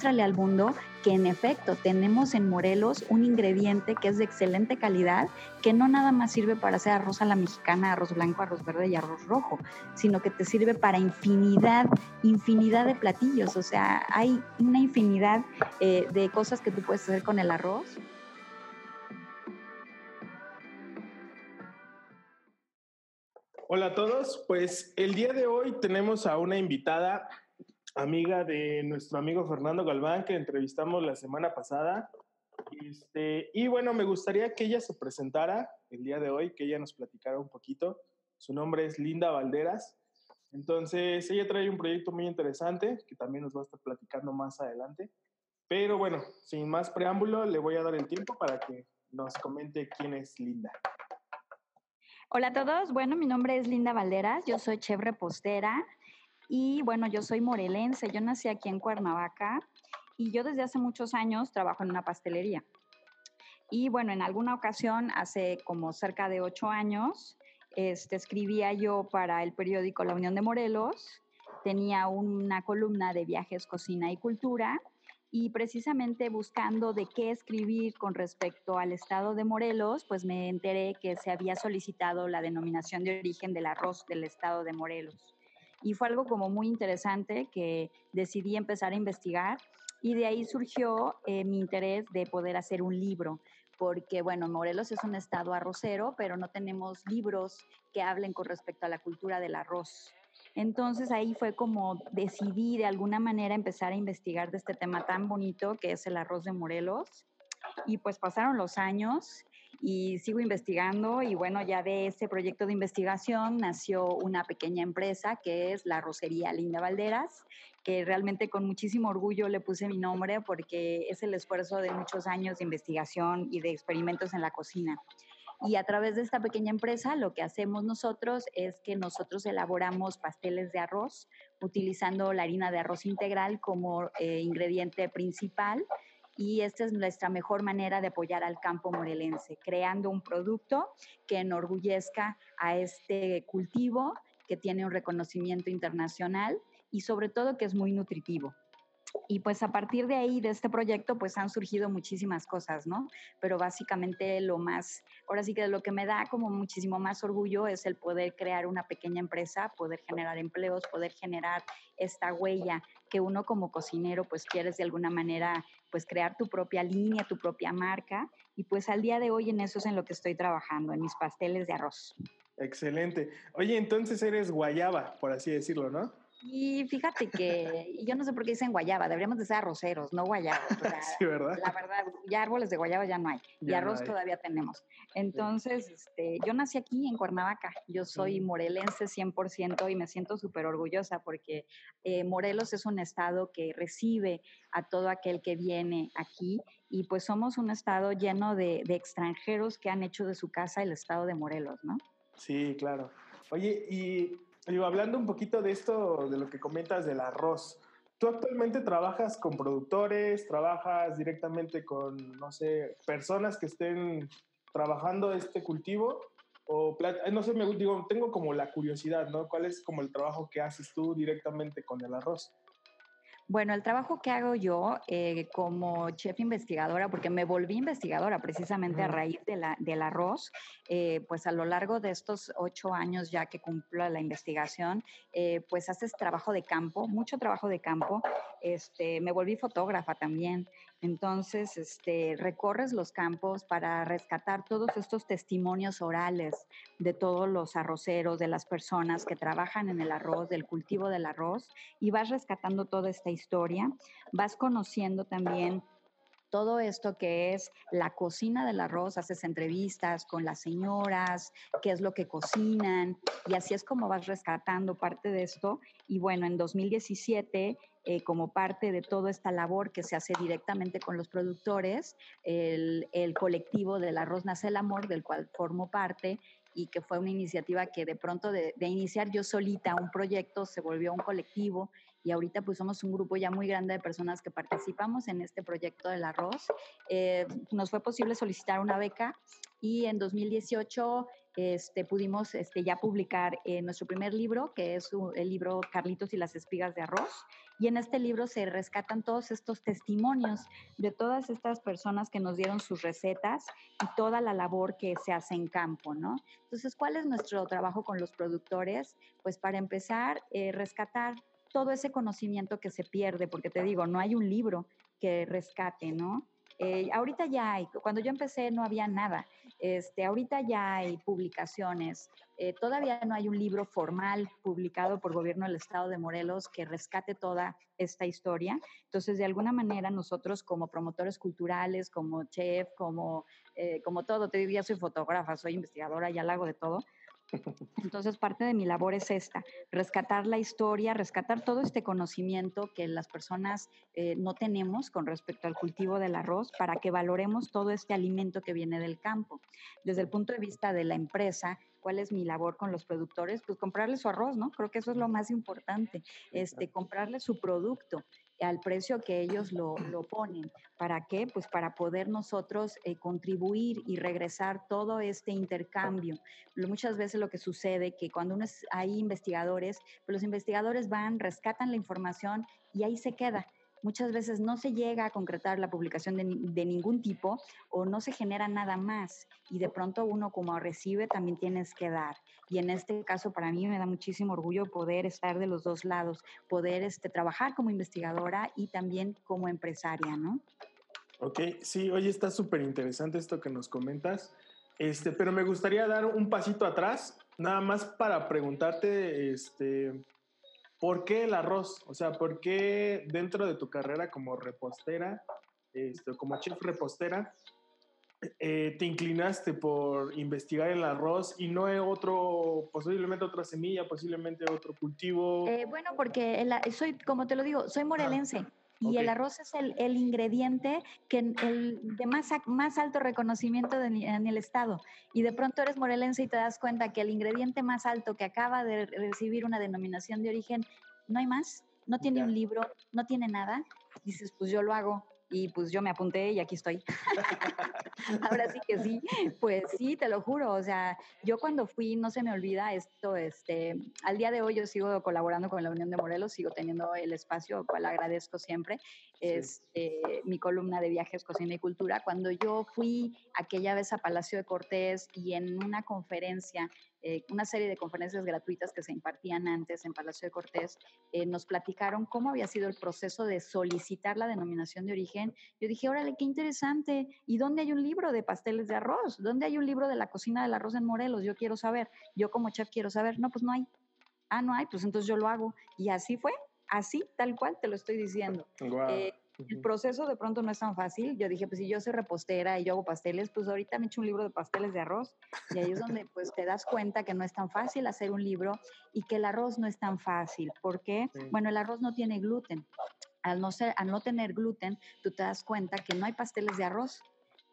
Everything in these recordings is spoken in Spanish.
muéstrale al mundo que en efecto tenemos en Morelos un ingrediente que es de excelente calidad, que no nada más sirve para hacer arroz a la mexicana, arroz blanco, arroz verde y arroz rojo, sino que te sirve para infinidad, infinidad de platillos. O sea, hay una infinidad eh, de cosas que tú puedes hacer con el arroz. Hola a todos, pues el día de hoy tenemos a una invitada amiga de nuestro amigo Fernando Galván, que entrevistamos la semana pasada. Este, y bueno, me gustaría que ella se presentara el día de hoy, que ella nos platicara un poquito. Su nombre es Linda Valderas. Entonces, ella trae un proyecto muy interesante que también nos va a estar platicando más adelante. Pero bueno, sin más preámbulo, le voy a dar el tiempo para que nos comente quién es Linda. Hola a todos, bueno, mi nombre es Linda Valderas, yo soy chef repostera, y bueno, yo soy morelense, yo nací aquí en Cuernavaca y yo desde hace muchos años trabajo en una pastelería. Y bueno, en alguna ocasión, hace como cerca de ocho años, este, escribía yo para el periódico La Unión de Morelos, tenía una columna de viajes, cocina y cultura, y precisamente buscando de qué escribir con respecto al estado de Morelos, pues me enteré que se había solicitado la denominación de origen del arroz del estado de Morelos y fue algo como muy interesante que decidí empezar a investigar y de ahí surgió eh, mi interés de poder hacer un libro, porque bueno, Morelos es un estado arrocero, pero no tenemos libros que hablen con respecto a la cultura del arroz. Entonces ahí fue como decidí de alguna manera empezar a investigar de este tema tan bonito que es el arroz de Morelos. Y pues pasaron los años y sigo investigando y bueno, ya de ese proyecto de investigación nació una pequeña empresa que es la Rosería Linda Valderas, que realmente con muchísimo orgullo le puse mi nombre porque es el esfuerzo de muchos años de investigación y de experimentos en la cocina. Y a través de esta pequeña empresa lo que hacemos nosotros es que nosotros elaboramos pasteles de arroz utilizando la harina de arroz integral como eh, ingrediente principal y esta es nuestra mejor manera de apoyar al campo morelense, creando un producto que enorgullezca a este cultivo que tiene un reconocimiento internacional y sobre todo que es muy nutritivo. Y pues a partir de ahí, de este proyecto, pues han surgido muchísimas cosas, ¿no? Pero básicamente lo más, ahora sí que lo que me da como muchísimo más orgullo es el poder crear una pequeña empresa, poder generar empleos, poder generar esta huella que uno como cocinero pues quieres de alguna manera pues crear tu propia línea, tu propia marca. Y pues al día de hoy en eso es en lo que estoy trabajando, en mis pasteles de arroz. Excelente. Oye, entonces eres guayaba, por así decirlo, ¿no? Y fíjate que yo no sé por qué dicen guayaba, deberíamos de ser arroceros, no guayabas. sí, ¿verdad? La verdad, ya árboles de guayaba ya no hay, y arroz todavía tenemos. Entonces, este, yo nací aquí en Cuernavaca, yo soy morelense 100% y me siento súper orgullosa porque eh, Morelos es un estado que recibe a todo aquel que viene aquí y pues somos un estado lleno de, de extranjeros que han hecho de su casa el estado de Morelos, ¿no? Sí, claro. Oye, y hablando un poquito de esto, de lo que comentas del arroz, ¿tú actualmente trabajas con productores, trabajas directamente con, no sé, personas que estén trabajando este cultivo? O, eh, no sé, me digo, tengo como la curiosidad, ¿no? ¿Cuál es como el trabajo que haces tú directamente con el arroz? Bueno, el trabajo que hago yo eh, como chef investigadora, porque me volví investigadora precisamente a raíz de la, del arroz, eh, pues a lo largo de estos ocho años ya que cumplo la investigación, eh, pues haces trabajo de campo, mucho trabajo de campo. Este, me volví fotógrafa también. Entonces, este, recorres los campos para rescatar todos estos testimonios orales de todos los arroceros, de las personas que trabajan en el arroz, del cultivo del arroz, y vas rescatando toda esta historia, vas conociendo también todo esto que es la cocina del arroz, haces entrevistas con las señoras, qué es lo que cocinan, y así es como vas rescatando parte de esto. Y bueno, en 2017, eh, como parte de toda esta labor que se hace directamente con los productores, el, colectivo del arroz nace el amor, del cual formo parte, y que fue una iniciativa que de pronto de, de iniciar yo solita un proyecto se volvió un colectivo y ahorita pues somos un grupo ya muy grande de personas que participamos en este proyecto del arroz. Eh, nos fue posible solicitar una beca y en 2018 este, pudimos este, ya publicar eh, nuestro primer libro, que es el libro Carlitos y las espigas de arroz. Y en este libro se rescatan todos estos testimonios de todas estas personas que nos dieron sus recetas y toda la labor que se hace en campo, ¿no? Entonces, ¿cuál es nuestro trabajo con los productores? Pues para empezar, eh, rescatar todo ese conocimiento que se pierde, porque te digo, no hay un libro que rescate, ¿no? Eh, ahorita ya hay, cuando yo empecé no había nada, este, ahorita ya hay publicaciones, eh, todavía no hay un libro formal publicado por gobierno del estado de Morelos que rescate toda esta historia. Entonces, de alguna manera nosotros como promotores culturales, como chef, como, eh, como todo, te digo, ya soy fotógrafa, soy investigadora, ya la hago de todo, entonces, parte de mi labor es esta, rescatar la historia, rescatar todo este conocimiento que las personas eh, no tenemos con respecto al cultivo del arroz para que valoremos todo este alimento que viene del campo. Desde el punto de vista de la empresa, ¿cuál es mi labor con los productores? Pues comprarles su arroz, ¿no? Creo que eso es lo más importante, este, comprarles su producto al precio que ellos lo, ponen. ¿Para qué? Pues para poder nosotros eh, contribuir y regresar todo este intercambio. Muchas veces lo que sucede que cuando uno hay investigadores, pues los investigadores van, rescatan la información y ahí se queda muchas veces no se llega a concretar la publicación de, de, ningún tipo o no se genera nada más y de pronto uno como recibe también tienes que dar. Y en este caso para mí me da muchísimo orgullo poder estar de los dos lados, poder este, trabajar como investigadora y también como empresaria, ¿no? Ok, sí, oye, está súper interesante esto que nos comentas, este, pero me gustaría dar un pasito atrás, nada más para preguntarte, este, ¿Por qué el arroz? O sea, ¿por qué dentro de tu carrera como repostera, este, como chef repostera, eh, te inclinaste por investigar el arroz y no otro, posiblemente otra semilla, posiblemente otro cultivo? Eh, bueno, porque soy, como te lo digo, soy morelense. Y el arroz es el, el, ingrediente que el de más, más alto reconocimiento en el estado. Y de pronto eres morelense y te das cuenta que el ingrediente más alto que acaba de recibir una denominación de origen, no hay más, no tiene un libro, no tiene nada. Dices, pues yo lo hago y pues yo me apunté y aquí estoy. Ahora sí que sí, pues sí, te lo juro, o sea, yo cuando fui, no se me olvida esto, este, al día de hoy yo sigo colaborando con la Unión de Morelos, sigo teniendo el espacio, cual agradezco siempre, es este, mi columna de viajes, cocina y cultura. Cuando yo fui aquella vez a Palacio de Cortés y en una conferencia eh, una serie de conferencias gratuitas que se impartían antes en Palacio de Cortés, eh, nos platicaron cómo había sido el proceso de solicitar la denominación de origen. Yo dije, órale, qué interesante. ¿Y dónde hay un libro de pasteles de arroz? ¿Dónde hay un libro de la cocina del arroz en Morelos? Yo quiero saber. Yo como chef quiero saber. No, pues no hay. Ah, no hay, pues entonces yo lo hago. Y así fue, así, tal cual te lo estoy diciendo. Eh, el proceso de pronto no es tan fácil. Yo dije, pues si yo soy repostera y yo hago pasteles, pues ahorita me echo un libro de pasteles de arroz. Y ahí es donde pues te das cuenta que no es tan fácil hacer un libro y que el arroz no es tan fácil. ¿Por qué? Bueno, el arroz no tiene gluten. Al no, ser, al no tener gluten, tú te das cuenta que no hay pasteles de arroz.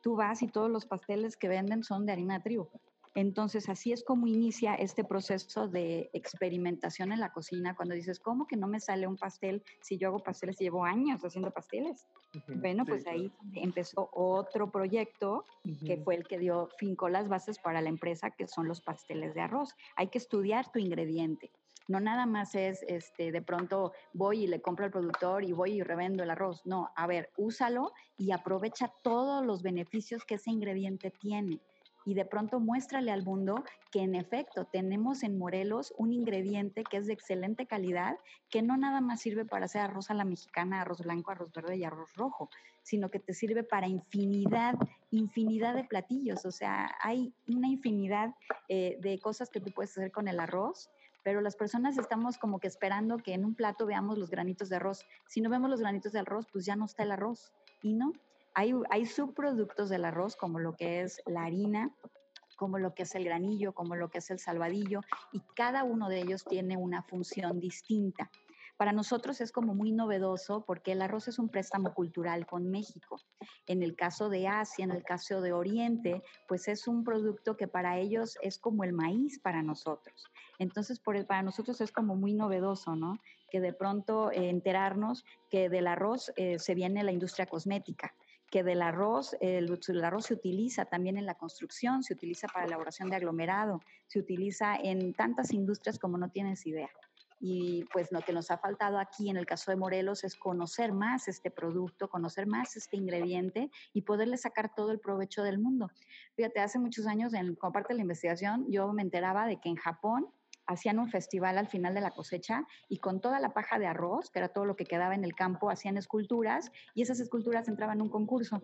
Tú vas y todos los pasteles que venden son de harina de trigo. Entonces, así es como inicia este proceso de experimentación en la cocina, cuando dices, ¿cómo que no me sale un pastel si yo hago pasteles y llevo años haciendo pasteles? Bueno, pues ahí empezó otro proyecto que fue el que dio, fincó las bases para la empresa, que son los pasteles de arroz. Hay que estudiar tu ingrediente. No nada más es, este, de pronto voy y le compro al productor y voy y revendo el arroz. No, a ver, úsalo y aprovecha todos los beneficios que ese ingrediente tiene y de pronto muéstrale al mundo que en efecto tenemos en Morelos un ingrediente que es de excelente calidad, que no nada más sirve para hacer arroz a la mexicana, arroz blanco, arroz verde y arroz rojo, sino que te sirve para infinidad, infinidad de platillos. O sea, hay una infinidad eh, de cosas que tú puedes hacer con el arroz pero las personas estamos como que esperando que en un plato veamos los granitos de arroz. Si no vemos los granitos de arroz, pues ya no está el arroz. Y no, hay, subproductos del arroz como lo que es la harina, como lo que es el granillo, como lo que es el salvadillo, y cada uno de ellos tiene una función distinta. Para nosotros es como muy novedoso porque el arroz es un préstamo cultural con México. En el caso de Asia, en el caso de Oriente, pues es un producto que para ellos es como el maíz para nosotros. Entonces, para nosotros es como muy novedoso, ¿no? Que de pronto eh, enterarnos que del arroz eh, se viene la industria cosmética que del arroz, el, arroz se utiliza también en la construcción, se utiliza para elaboración de aglomerado, se utiliza en tantas industrias como no tienes idea. Y pues lo que nos ha faltado aquí en el caso de Morelos es conocer más este producto, conocer más este ingrediente y poderle sacar todo el provecho del mundo. Fíjate, hace muchos años, en, como parte de la investigación, yo me enteraba de que en Japón hacían un festival al final de la cosecha y con toda la paja de arroz, que era todo lo que quedaba en el campo, hacían esculturas y esas esculturas entraban en un concurso.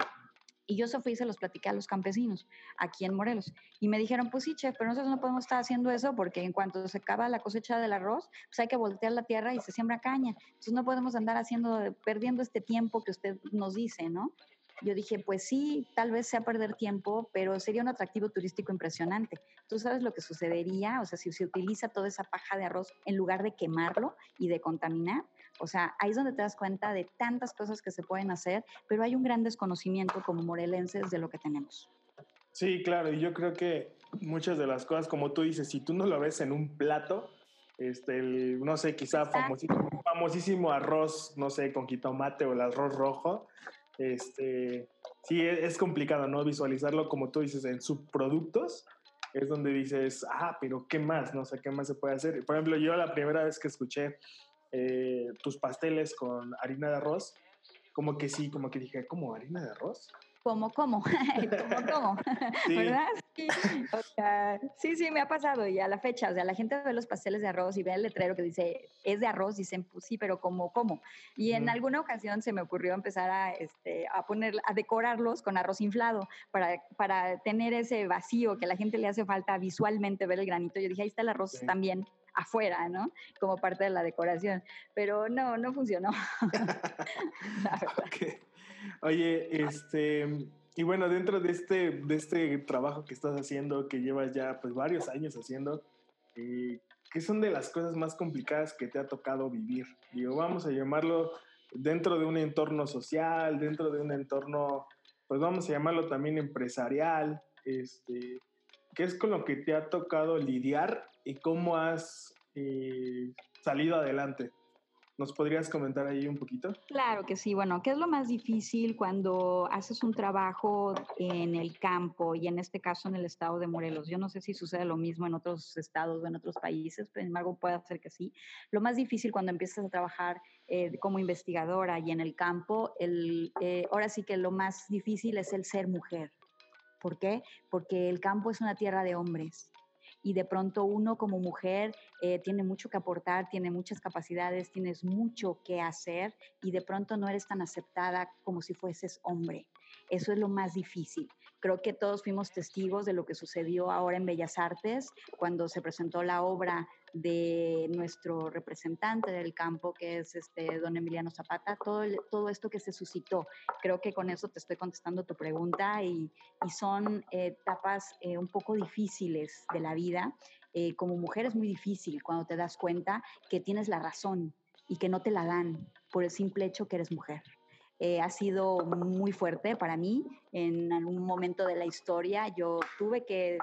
Y yo eso fui y se los platiqué a los campesinos aquí en Morelos. Y me dijeron, pues sí, chef, pero nosotros no podemos estar haciendo eso porque en cuanto se acaba la cosecha del arroz, pues hay que voltear la tierra y se siembra caña. Entonces no podemos andar haciendo, perdiendo este tiempo que usted nos dice, ¿no? Yo dije, pues sí, tal vez sea perder tiempo, pero sería un atractivo turístico impresionante. ¿Tú sabes lo que sucedería? O sea, si se utiliza toda esa paja de arroz en lugar de quemarlo y de contaminar, o sea, ahí es donde te das cuenta de tantas cosas que se pueden hacer, pero hay un gran desconocimiento como morelenses de lo que tenemos. Sí, claro, y yo creo que muchas de las cosas, como tú dices, si tú no lo ves en un plato, este, no sé, quizá famosísimo, famosísimo, arroz, no sé, con jitomate o el arroz rojo, este, sí, e, es complicado, ¿no? Visualizarlo, como tú dices, en subproductos, es donde dices, ah, pero ¿qué más? No sé, ¿qué más se puede hacer? Por ejemplo, yo la primera vez que escuché eh, tus pasteles con harina de arroz, como que sí, como que dije, ¿cómo harina de arroz? ¿Cómo, cómo? ¿Cómo, cómo? ¿Verdad? Sí. sí, sí, me ha pasado y a la fecha, o sea, la gente ve los pasteles de arroz y ve el letrero que dice, es de arroz, dicen, pues sí, pero ¿cómo, cómo? Y en alguna ocasión se me ocurrió empezar a, este, a poner, a decorarlos con arroz inflado para, para tener ese vacío que a la gente le hace falta visualmente ver el granito. Yo dije, ahí está el arroz también afuera, ¿no? Como parte de la decoración. Pero no, no funcionó. Oye, este, y bueno, dentro de este, de este trabajo que estás haciendo, que llevas ya pues varios años haciendo, eh, ¿qué son de las cosas más complicadas que te ha tocado vivir? Digo, vamos a llamarlo dentro de un entorno social, dentro de un entorno, pues vamos a llamarlo también empresarial, este, ¿qué es con lo que te ha tocado lidiar y cómo has eh, salido adelante? ¿Nos podrías comentar ahí un poquito? Claro que sí. Bueno, ¿qué es lo más difícil cuando haces un trabajo en el campo y en este caso en el estado de Morelos? Yo no sé si sucede lo mismo en otros estados o en otros países, pero sin embargo puede ser que sí. Lo más difícil cuando empiezas a trabajar eh, como investigadora y en el campo, el, eh, ahora sí que lo más difícil es el ser mujer. ¿Por qué? Porque el campo es una tierra de hombres y de pronto uno como mujer eh, tiene mucho que aportar, tiene muchas capacidades, tienes mucho que hacer y de pronto no eres tan aceptada como si fueses hombre. Eso es lo más difícil. Creo que todos fuimos testigos de lo que sucedió ahora en Bellas Artes cuando se presentó la obra de nuestro representante del campo, que es este don Emiliano Zapata, todo, todo esto que se suscitó. Creo que con eso te estoy contestando tu pregunta y, y son etapas eh, un poco difíciles de la vida. Eh, como mujer es muy difícil cuando te das cuenta que tienes la razón y que no te la dan por el simple hecho que eres mujer. Eh, ha sido muy fuerte para mí. En algún momento de la historia yo tuve que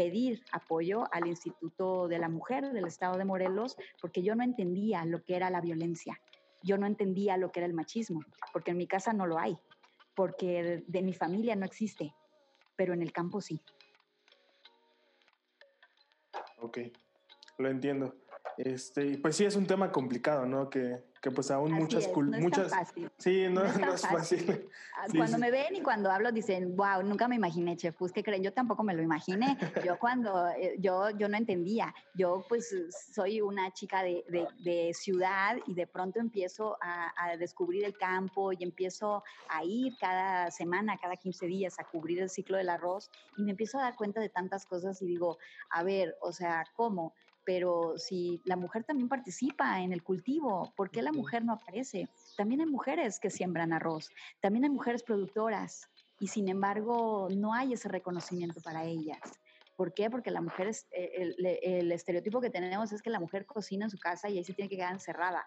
pedir apoyo al Instituto de la Mujer del Estado de Morelos porque yo no entendía lo que era la violencia. Yo no entendía lo que era el machismo, porque en mi casa no lo hay, porque de mi familia no existe, pero en el campo sí. Ok, lo entiendo. Este, pues sí, es un tema complicado, ¿no? Que, que pues aún muchas... muchas Sí, no, es, fácil. Ah, cuando me ven y cuando hablo dicen, wow, nunca me imaginé, chef, pues que creen, yo tampoco me lo imaginé. Yo cuando, eh, yo, yo no entendía. Yo pues soy una chica de, de, de ciudad y de pronto empiezo a, a, descubrir el campo y empiezo a ir cada semana, cada 15 días a cubrir el ciclo del arroz y me empiezo a dar cuenta de tantas cosas y digo, a ver, o sea, ¿cómo? Pero si la mujer también participa en el cultivo, ¿por qué la mujer no aparece? También hay mujeres que siembran arroz, también hay mujeres productoras y sin embargo no hay ese reconocimiento para ellas. ¿Por qué? Porque la mujer, es, eh, el, estereotipo que tenemos es que la mujer cocina en su casa y ahí se tiene que quedar encerrada.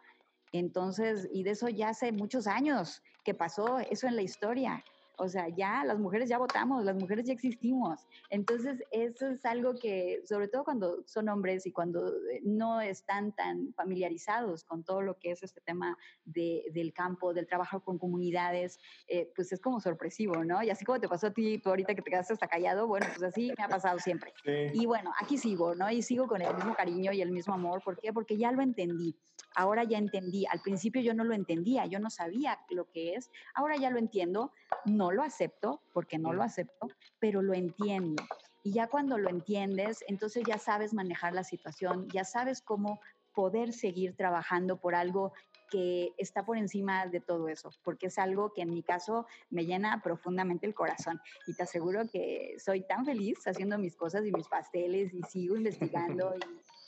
Entonces, y de eso ya hace muchos años que pasó eso en la historia. O sea, ya las mujeres ya votamos, las mujeres ya existimos. Entonces, eso es algo que, sobre todo cuando son hombres y cuando eh, no están tan familiarizados con todo lo que es este tema de, del campo, del trabajo con comunidades, eh, pues es como sorpresivo, ¿no? Y así como te pasó a ti, tú ahorita que te quedaste hasta callado, bueno, pues así me ha pasado siempre. Y bueno, aquí sigo, ¿no? Y sigo con el mismo cariño y el mismo amor. ¿Por qué? Porque ya lo entendí. Ahora ya entendí. Al principio yo no lo entendía, yo no sabía lo que es. Ahora ya lo entiendo. No lo acepto, porque no lo acepto, pero lo entiendo. Y ya cuando lo entiendes, entonces ya sabes manejar la situación, ya sabes cómo poder seguir trabajando por algo que está por encima de todo eso, porque es algo que en mi caso me llena profundamente el corazón. Y te aseguro que soy tan feliz haciendo mis cosas y mis pasteles y sigo investigando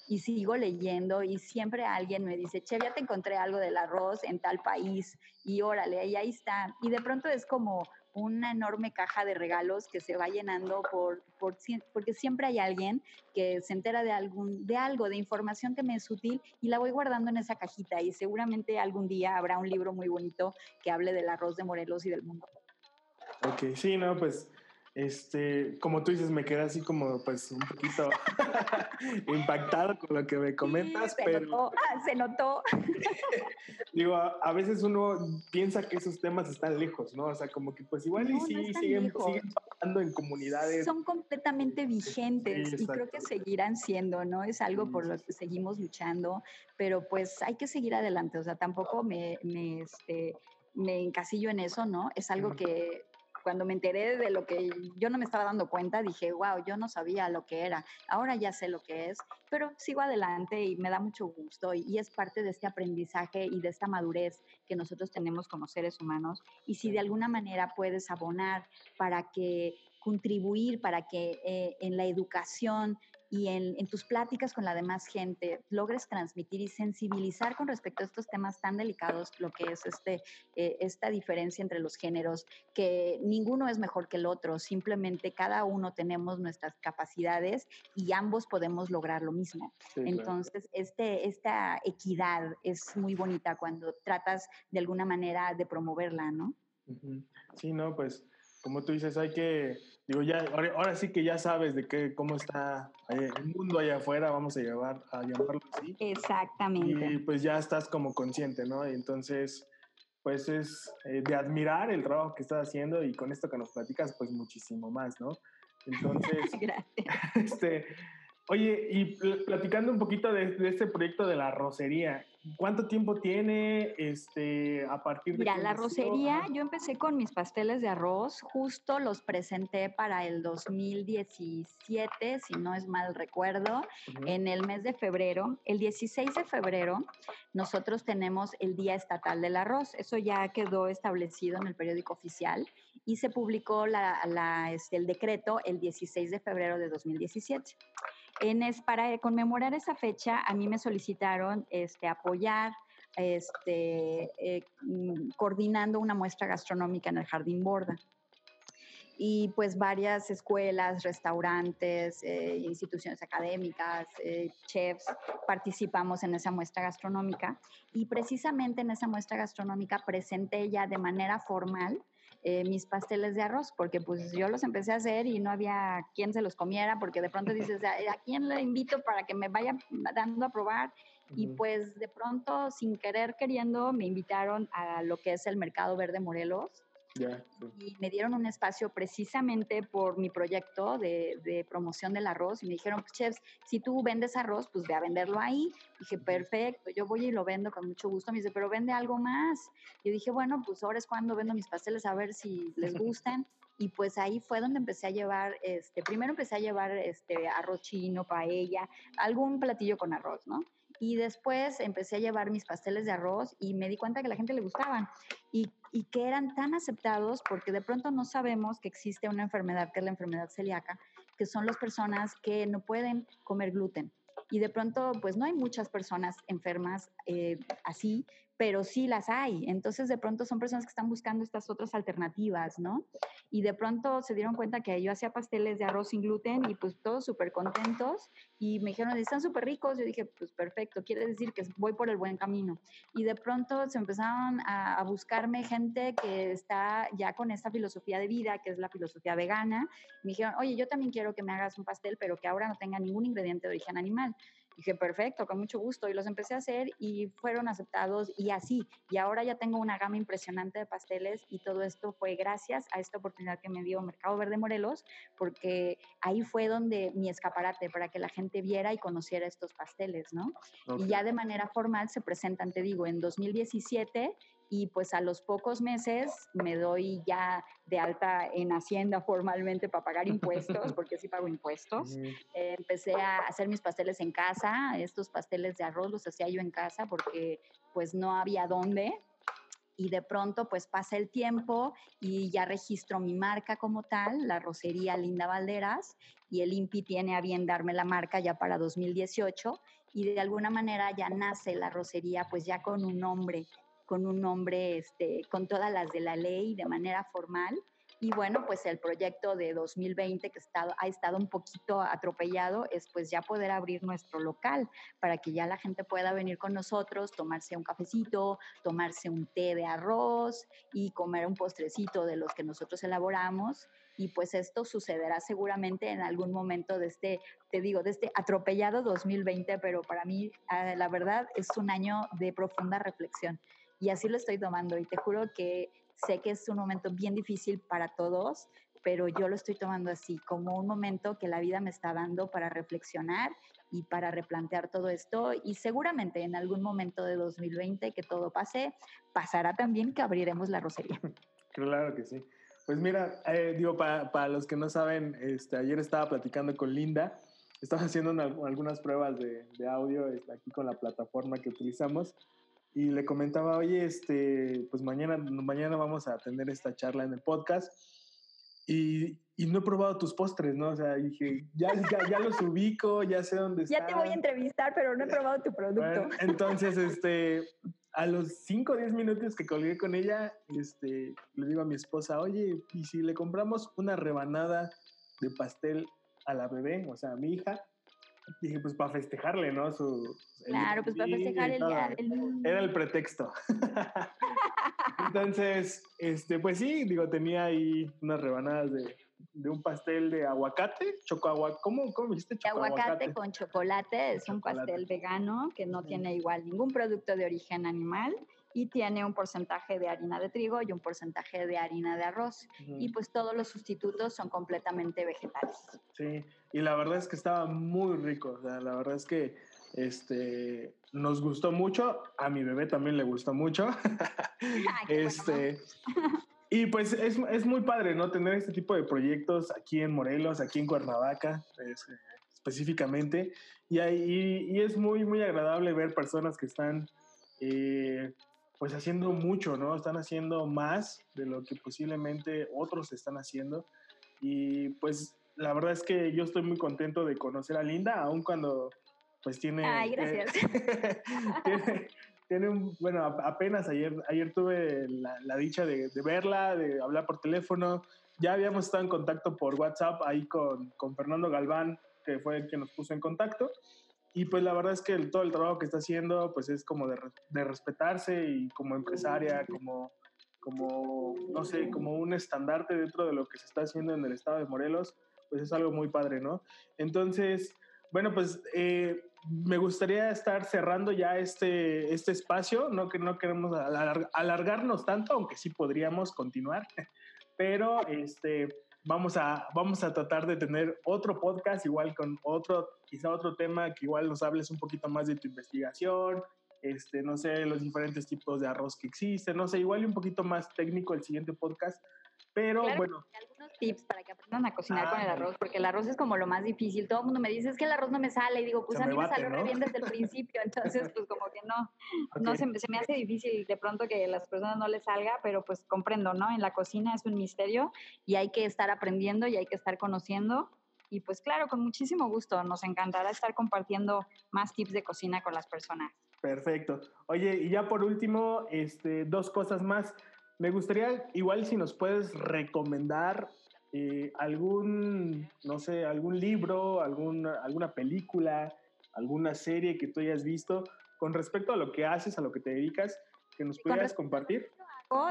y, sigo leyendo y siempre alguien me dice, che, ya te encontré algo del arroz en tal país y órale, y ahí está. Y de pronto es como una enorme caja de regalos que se va llenando por, por, porque siempre hay alguien que se entera de, algún, de algo, de información que me es útil y la voy guardando en esa cajita y seguramente algún día habrá un libro muy bonito que hable del arroz de Morelos y del mundo. Ok, sí, no, pues este, como tú dices, me quedé así como pues un poquito impactado con lo que me comentas, se pero notó, ah, se notó. digo, a, veces uno piensa que esos temas están lejos, ¿no? O sea, como que pues igual y sí siguen, siguen pasando en comunidades. Son completamente vigentes y creo que seguirán siendo, ¿no? Es algo por lo que seguimos luchando, pero pues hay que seguir adelante, o sea, tampoco me, me, este, me encasillo en eso, ¿no? Es algo que cuando me enteré de lo que yo no me estaba dando cuenta, dije, wow, yo no sabía lo que era. Ahora ya sé lo que es, pero sigo adelante y me da mucho gusto y, es parte de este aprendizaje y de esta madurez que nosotros tenemos como seres humanos. Y si de alguna manera puedes abonar para que contribuir para que eh, en la educación y en, tus pláticas con la demás gente logres transmitir y sensibilizar con respecto a estos temas tan delicados, lo que es este, eh, esta diferencia entre los géneros, que ninguno es mejor que el otro, simplemente cada uno tenemos nuestras capacidades y ambos podemos lograr lo mismo. Entonces, este, esta equidad es muy bonita cuando tratas de alguna manera de promoverla, ¿no? Sí, no, pues como tú dices, hay que, digo, ya, ahora, sí que ya sabes de qué, cómo está eh, el mundo allá afuera, vamos a llevar, a llamarlo así. Exactamente. Y pues ya estás como consciente, ¿no? Y entonces, pues es eh, de admirar el trabajo que estás haciendo y con esto que nos platicas, pues muchísimo más, ¿no? Entonces, este, oye, y platicando un poquito de, de este proyecto de la rocería, ¿Cuánto tiempo tiene este, a partir de... Mira, la rocería, yo empecé con mis pasteles de arroz, justo los presenté para el 2017, si no es mal recuerdo, en el mes de febrero. El 16 de febrero nosotros tenemos el Día Estatal del Arroz, eso ya quedó establecido en el periódico oficial y se publicó la, este, el decreto el 16 de febrero de 2017. En es, para conmemorar esa fecha, a mí me solicitaron este, apoyar este, eh, mm, coordinando una muestra gastronómica en el Jardín Borda. Y pues varias escuelas, restaurantes, eh, instituciones académicas, eh, chefs, participamos en esa muestra gastronómica. Y precisamente en esa muestra gastronómica presenté ya de manera formal eh, mis pasteles de arroz, porque pues yo los empecé a hacer y no había quien se los comiera, porque de pronto dices, ¿a quién le invito para que me vaya dando a probar? Y pues de pronto, sin querer queriendo, me invitaron a lo que es el Mercado Verde Morelos, y me dieron un espacio precisamente por mi proyecto de, promoción del arroz y me dijeron, pues chefs, si tú vendes arroz, pues ve a venderlo ahí. dije, perfecto, yo voy y lo vendo con mucho gusto. Me dice, pero vende algo más. Yo dije, bueno, pues ahora es cuando vendo mis pasteles a ver si les gustan. Y pues ahí fue donde empecé a llevar, este, primero empecé a llevar este, arroz chino, paella, algún platillo con arroz, ¿no? Y después empecé a llevar mis pasteles de arroz y me di cuenta que a la gente le gustaban y, y, que eran tan aceptados porque de pronto no sabemos que existe una enfermedad que es la enfermedad celíaca, que son las personas que no pueden comer gluten. Y de pronto, pues no hay muchas personas enfermas eh, así, pero sí las hay. Entonces, de pronto son personas que están buscando estas otras alternativas, ¿no? Y de pronto se dieron cuenta que yo hacía pasteles de arroz sin gluten y pues todos súper contentos y me dijeron, están súper ricos. Yo dije, pues perfecto, quiere decir que voy por el buen camino. Y de pronto se empezaron a, a buscarme gente que está ya con esta filosofía de vida, que es la filosofía vegana. Me dijeron, oye, yo también quiero que me hagas un pastel, pero que ahora no tenga ningún ingrediente de origen animal. Dije, perfecto, con mucho gusto. Y los empecé a hacer y fueron aceptados y así. Y ahora ya tengo una gama impresionante de pasteles y todo esto fue gracias a esta oportunidad que me dio Mercado Verde Morelos, porque ahí fue donde mi escaparate para que la gente viera y conociera estos pasteles, ¿no? Y ya de manera formal se presentan, te digo, en 2017 y pues a los pocos meses me doy ya de alta en Hacienda formalmente para pagar impuestos, porque sí pago impuestos. Eh, empecé a hacer mis pasteles en casa, estos pasteles de arroz los hacía yo en casa porque pues no había dónde. Y de pronto pues pasa el tiempo y ya registro mi marca como tal, la rocería Linda Valderas, y el INPI tiene a bien darme la marca ya para 2018 y de alguna manera ya nace la rocería pues ya con un nombre con un nombre, este, con todas las de la ley de manera formal. Y bueno, pues el proyecto de 2020 que está, ha estado un poquito atropellado es pues ya poder abrir nuestro local para que ya la gente pueda venir con nosotros, tomarse un cafecito, tomarse un té de arroz y comer un postrecito de los que nosotros elaboramos. Y pues esto sucederá seguramente en algún momento de este, te digo, de este atropellado 2020, pero para mí ah, la verdad es un año de profunda reflexión y así lo estoy tomando y te juro que sé que es un momento bien difícil para todos, pero yo lo estoy tomando así, como un momento que la vida me está dando para reflexionar y para replantear todo esto y seguramente en algún momento de 2020 que todo pase, pasará también que abriremos la rosería. Claro que sí. Pues mira, eh, digo, para, para, los que no saben, este, ayer estaba platicando con Linda, estaba haciendo algunas pruebas de, de audio este, aquí con la plataforma que utilizamos y le comentaba, oye, este, pues mañana, mañana vamos a tener esta charla en el podcast y, y no he probado tus postres, ¿no? O sea, dije, ya, ya, ya los ubico, ya sé dónde están. Ya te voy a entrevistar, pero no he probado tu producto. entonces, este, a los 5 o 10 minutos que colgué con ella, este, le digo a mi esposa, oye, ¿y si le compramos una rebanada de pastel a la bebé, o sea, a mi hija? Dije, pues para festejarle, ¿no? Su, claro, pues para festejar el día Era el pretexto. Entonces, este, pues sí, digo, tenía ahí unas rebanadas de, de un pastel de aguacate, choco aguacate, ¿cómo, cómo dijiste? Choco aguacate, con chocolate, es un pastel vegano que no tiene igual ningún producto de origen animal y tiene un porcentaje de harina de trigo y un porcentaje de harina de arroz. Y pues todos los sustitutos son completamente vegetales. Sí, y la verdad es que estaba muy rico. O sea, la verdad es que este, nos gustó mucho. A mi bebé también le gustó mucho. este, y pues es, es, muy padre, ¿no? Tener este tipo de proyectos aquí en Morelos, aquí en Cuernavaca, pues, específicamente. Y, ahí, y es muy, muy agradable ver personas que están eh, pues haciendo mucho, ¿no? Están haciendo más de lo que posiblemente otros están haciendo. Y pues la verdad es que yo estoy muy contento de conocer a Linda, aun cuando pues tiene... Ay, gracias. tiene, un, bueno, apenas ayer, ayer tuve la, dicha de, verla, de hablar por teléfono. Ya habíamos estado en contacto por WhatsApp ahí con, con Fernando Galván, que fue el que nos puso en contacto. Y pues la verdad es que todo el trabajo que está haciendo pues es como de, de respetarse y como empresaria, como, como, no sé, como un estandarte dentro de lo que se está haciendo en el estado de Morelos, pues es algo muy padre, ¿no? Entonces, bueno, pues eh, me gustaría estar cerrando ya este, este espacio, no que no queremos alargarnos tanto, aunque sí podríamos continuar, pero este, vamos a, vamos a tratar de tener otro podcast, igual con otro, quizá otro tema que igual nos hables un poquito más de tu investigación, este, no sé, los diferentes tipos de arroz que existen, no sé, igual un poquito más técnico el siguiente podcast, pero bueno. Algunos tips para que aprendan a cocinar con el ah, arroz, porque el arroz es como lo más difícil. Todo el mundo me dice, es que el arroz no me sale. Y digo, pues a mí me salió bien desde el principio. Entonces, pues como que no, no se, se, me hace difícil de pronto que a las personas no les salga, pero pues comprendo, ¿no? En la cocina es un misterio y hay que estar aprendiendo y hay que estar conociendo. Y pues claro, con muchísimo gusto. Nos encantará estar compartiendo más tips de cocina con las personas. Perfecto. Oye, y ya por último, este, dos cosas más. Me gustaría, igual si nos puedes recomendar eh, algún, no sé, algún libro, alguna, alguna película, alguna serie que tú hayas visto con respecto a lo que haces, a lo que te dedicas, que nos pudieras compartir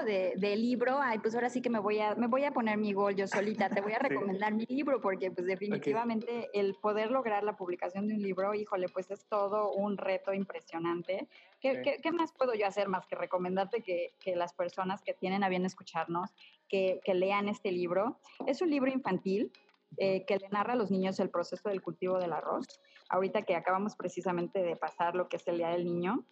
de, de, libro, ay, pues ahora sí que me voy a, me voy a poner mi gol yo solita, te voy a recomendar mi libro porque pues definitivamente el poder lograr la publicación de un libro, híjole, pues es todo un reto impresionante. ¿Qué, qué, más puedo yo hacer más que recomendarte que, que, las personas que tienen a bien escucharnos, que, que lean este libro? Es un libro infantil, eh, que le narra a los niños el proceso del cultivo del arroz. Ahorita que acabamos precisamente de pasar lo que es el Día del Niño,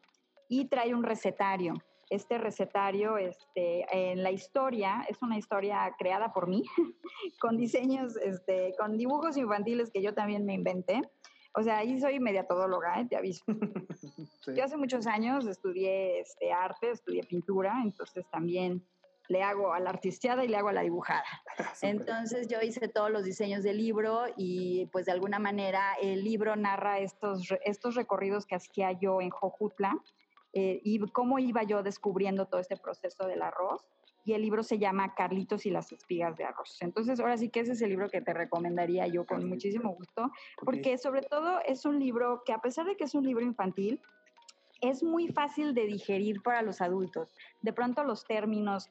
y trae un recetario este recetario este, en la historia, es una historia creada por mí, con diseños, este, con dibujos infantiles que yo también me inventé. O sea, ahí soy media todóloga, ¿eh? te aviso. Yo hace muchos años estudié este, arte, estudié pintura, entonces también le hago a la artisteada y le hago a la dibujada. Entonces yo hice todos los diseños del libro y pues de alguna manera el libro narra estos, estos recorridos que hacía yo en Jojutla eh, y cómo iba yo descubriendo todo este proceso del arroz. Y el libro se llama Carlitos y las espigas de arroz. Entonces, ahora sí que ese es el libro que te recomendaría yo con muchísimo gusto, porque sobre todo es un libro que a pesar de que es un libro infantil, es muy fácil de digerir para los adultos. De pronto los términos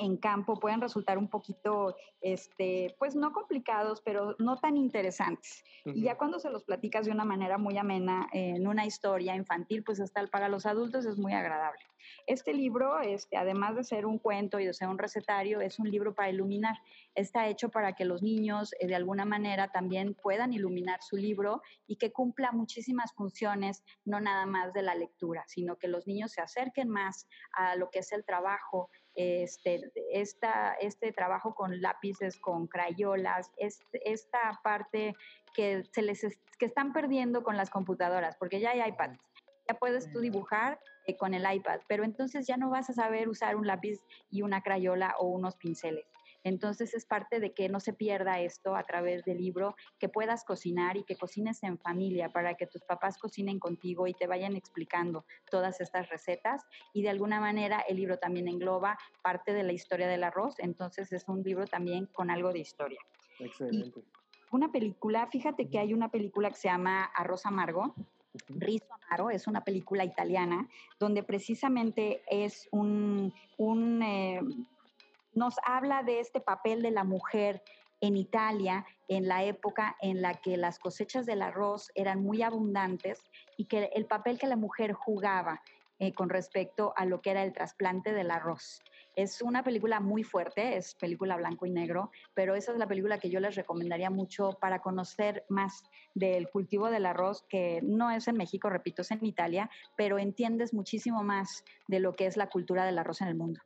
en campo pueden resultar un poquito, este, pues no complicados, pero no tan interesantes. Y ya cuando se los platicas de una manera muy amena en una historia infantil, pues hasta para los adultos es muy agradable. Este libro, este, además de ser un cuento y de ser un recetario, es un libro para iluminar. Está hecho para que los niños eh, de alguna manera también puedan iluminar su libro y que cumpla muchísimas funciones, no nada más de la lectura, sino que los niños se acerquen más a lo que es el trabajo, este, esta, este trabajo con lápices, con crayolas, esta parte que, se les que están perdiendo con las computadoras, porque ya hay iPads. Ya puedes tú dibujar eh, con el iPad, pero entonces ya no vas a saber usar un lápiz y una crayola o unos pinceles. Entonces es parte de que no se pierda esto a través del libro, que puedas cocinar y que cocines en familia para que tus papás cocinen contigo y te vayan explicando todas estas recetas. Y de alguna manera el libro también engloba parte de la historia del arroz, entonces es un libro también con algo de historia. Excelente. una película, fíjate que hay una película que se llama Arroz Amargo, Riso Amaro es una película italiana donde precisamente es un, un eh, nos habla de este papel de la mujer en Italia en la época en la que las cosechas del arroz eran muy abundantes y que el papel que la mujer jugaba eh, con respecto a lo que era el trasplante del arroz. Es una película muy fuerte, es película blanco y negro, pero esa es la película que yo les recomendaría mucho para conocer más del cultivo del arroz, que no es en México, repito, es en Italia, pero entiendes muchísimo más de lo que es la cultura del arroz en el mundo.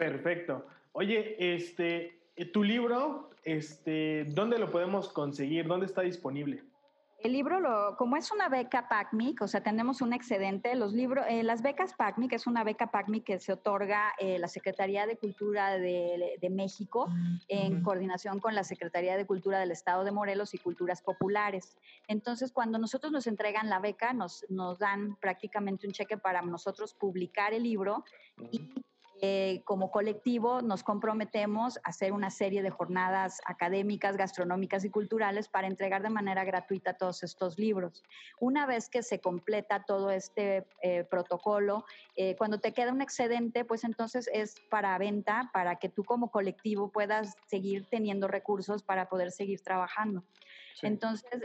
Perfecto. Oye, este, tu libro, este, ¿dónde lo podemos conseguir? ¿Dónde está disponible? El libro, lo, como es una beca PACMIC, o sea, tenemos un excedente, los libros, eh, las becas PACMIC es una beca PACMIC que se otorga eh, la Secretaría de Cultura de, de, México en coordinación con la Secretaría de Cultura del Estado de Morelos y Culturas Populares. Entonces, cuando nosotros nos entregan la beca, nos, nos dan prácticamente un cheque para nosotros publicar el libro y eh, como colectivo nos comprometemos a hacer una serie de jornadas académicas, gastronómicas y culturales para entregar de manera gratuita todos estos libros. Una vez que se completa todo este eh, protocolo, eh, cuando te queda un excedente, pues entonces es para venta, para que tú como colectivo puedas seguir teniendo recursos para poder seguir trabajando. Entonces,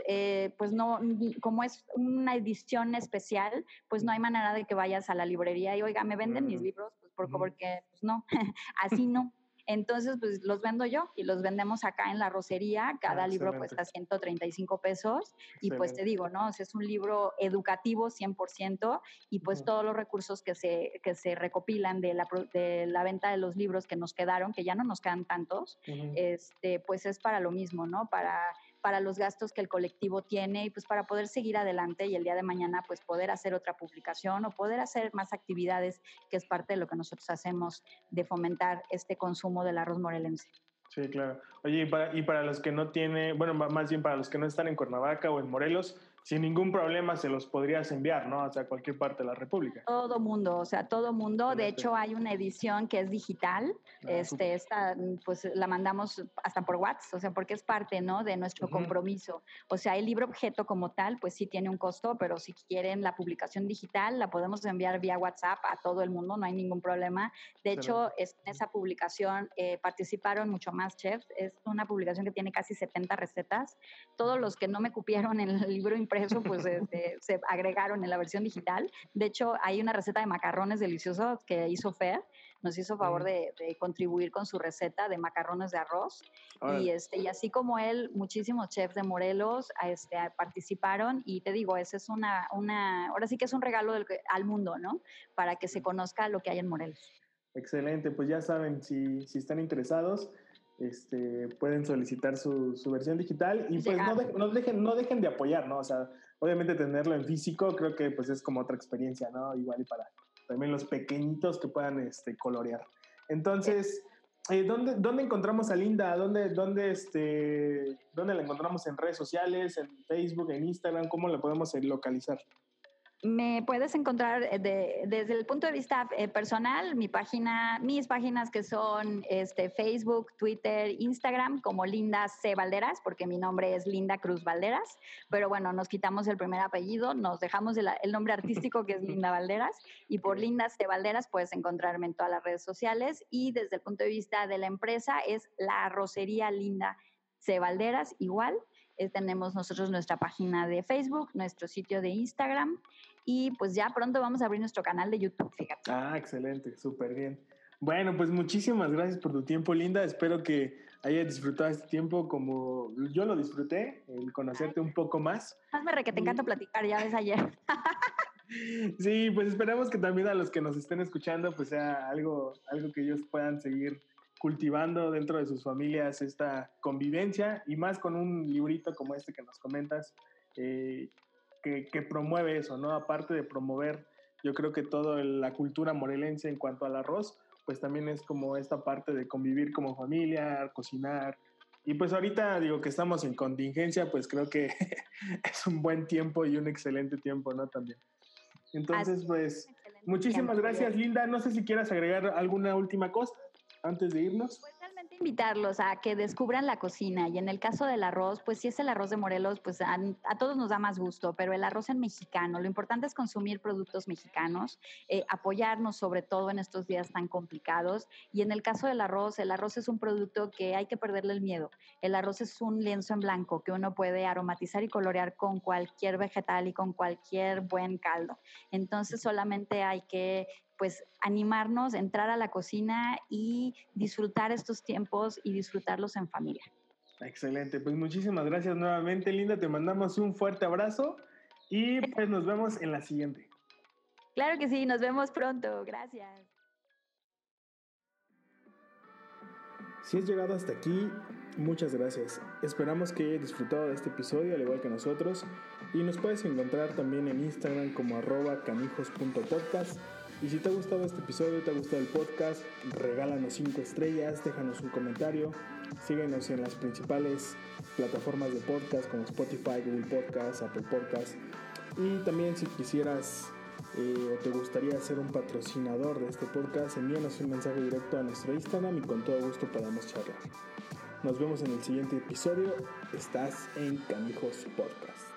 pues no, como es una edición especial, pues no hay manera de que vayas a la librería y, oiga, me venden mis libros, porque pues no, así no. Entonces, pues los vendo yo y los vendemos acá en la rocería. Cada ah, libro cuesta 135 pesos. Y pues te digo, ¿no? es un libro educativo 100% y pues todos los recursos que se, que se recopilan de la, de la venta de los libros que nos quedaron, que ya no nos quedan tantos, este, pues es para lo mismo, ¿no? Para para los gastos que el colectivo tiene y pues para poder seguir adelante y el día de mañana pues poder hacer otra publicación o poder hacer más actividades que es parte de lo que nosotros hacemos de fomentar este consumo del arroz morelense. Sí, claro. Oye, y para, y para los que no tienen, bueno, más bien para los que no están en Cuernavaca o en Morelos, sin ningún problema se los podrías enviar, ¿no? Hacia cualquier parte de la República. Todo mundo, o sea, todo mundo. De hecho, hay una edición que es digital. Ah, este, esta, pues la mandamos hasta por WhatsApp, o sea, porque es parte, ¿no? De nuestro compromiso. O sea, el libro objeto como tal, pues sí tiene un costo, pero si quieren la publicación digital, la podemos enviar vía WhatsApp a todo el mundo, no hay ningún problema. De hecho, en esa publicación eh, participaron mucho más chefs. Es una publicación que tiene casi 70 recetas. Todos los que no me cupieron en el libro impreso eso pues este, se agregaron en la versión digital. De hecho, hay una receta de macarrones deliciosos que hizo Fer, nos hizo favor de, contribuir con su receta de macarrones de arroz. Y, este, y así como él, muchísimos chefs de Morelos este, participaron y te digo, ese es una, una, ahora sí que es un regalo al mundo, ¿no? Para que se conozca lo que hay en Morelos. Excelente, pues ya saben, si, si están interesados, este, pueden solicitar su, su versión digital y pues no, no, dejen, no dejen de apoyar, ¿no? O sea, obviamente tenerlo en físico creo que pues es como otra experiencia, ¿no? Igual y para también los pequeñitos que puedan este, colorear. Entonces, eh, ¿dónde, ¿dónde, encontramos a Linda? ¿Dónde, dónde, este, ¿Dónde la encontramos en redes sociales, en Facebook, en Instagram? ¿Cómo la podemos localizar? Me puedes encontrar eh, desde el punto de vista eh, personal, mi página, mis páginas que son este, Facebook, Twitter, Instagram, como Linda C. Valderas, porque mi nombre es Linda Cruz Valderas, pero bueno, nos quitamos el primer apellido, nos dejamos el, nombre artístico que es Linda Valderas, y por Linda C. Valderas puedes encontrarme en todas las redes sociales, y desde el punto de vista de la empresa es la arrocería Linda C. Valderas, igual. Eh, tenemos nosotros nuestra página de Facebook, nuestro sitio de Instagram y pues ya pronto vamos a abrir nuestro canal de YouTube, fíjate. Ah, excelente, súper bien. Bueno, pues muchísimas gracias por tu tiempo, Linda. Espero que hayas disfrutado este tiempo como yo lo disfruté, el conocerte un poco más. Más me re que te encanta platicar, ya ves ayer. sí, pues esperamos que también a los que nos estén escuchando, pues sea algo, algo que ellos puedan seguir cultivando dentro de sus familias esta convivencia y más con un librito como este que nos comentas, eh, que, que, promueve eso, ¿no? Aparte de promover, yo creo que toda la cultura morelense en cuanto al arroz, pues también es como esta parte de convivir como familia, cocinar. Y pues ahorita digo que estamos en contingencia, pues creo que es un buen tiempo y un excelente tiempo, ¿no? También. Entonces, pues, muchísimas gracias, Linda. No sé si quieras agregar alguna última cosa antes de irnos? Pues realmente invitarlos a que descubran la cocina y en el caso del arroz, pues si es el arroz de Morelos, pues a, todos nos da más gusto, pero el arroz en mexicano, lo importante es consumir productos mexicanos, eh, apoyarnos sobre todo en estos días tan complicados y en el caso del arroz, el arroz es un producto que hay que perderle el miedo. El arroz es un lienzo en blanco que uno puede aromatizar y colorear con cualquier vegetal y con cualquier buen caldo. Entonces solamente hay que pues animarnos, entrar a la cocina y disfrutar estos tiempos y disfrutarlos en familia. Excelente, pues muchísimas gracias nuevamente, Linda. Te mandamos un fuerte abrazo y pues nos vemos en la siguiente. Claro que sí, nos vemos pronto. Gracias. Si has llegado hasta aquí, muchas gracias. Esperamos que hayas disfrutado de este episodio al igual que nosotros y nos puedes encontrar también en Instagram como arroba canijos.podcast y si te ha gustado este episodio, te ha gustado el podcast, regálanos 5 estrellas, déjanos un comentario, síguenos en las principales plataformas de podcast como Spotify, Google Podcast, Apple Podcast. Y también si quisieras eh, o te gustaría ser un patrocinador de este podcast, envíanos un mensaje directo a nuestro Instagram y con todo gusto podamos charlar. Nos vemos en el siguiente episodio. Estás en Canijos Podcast.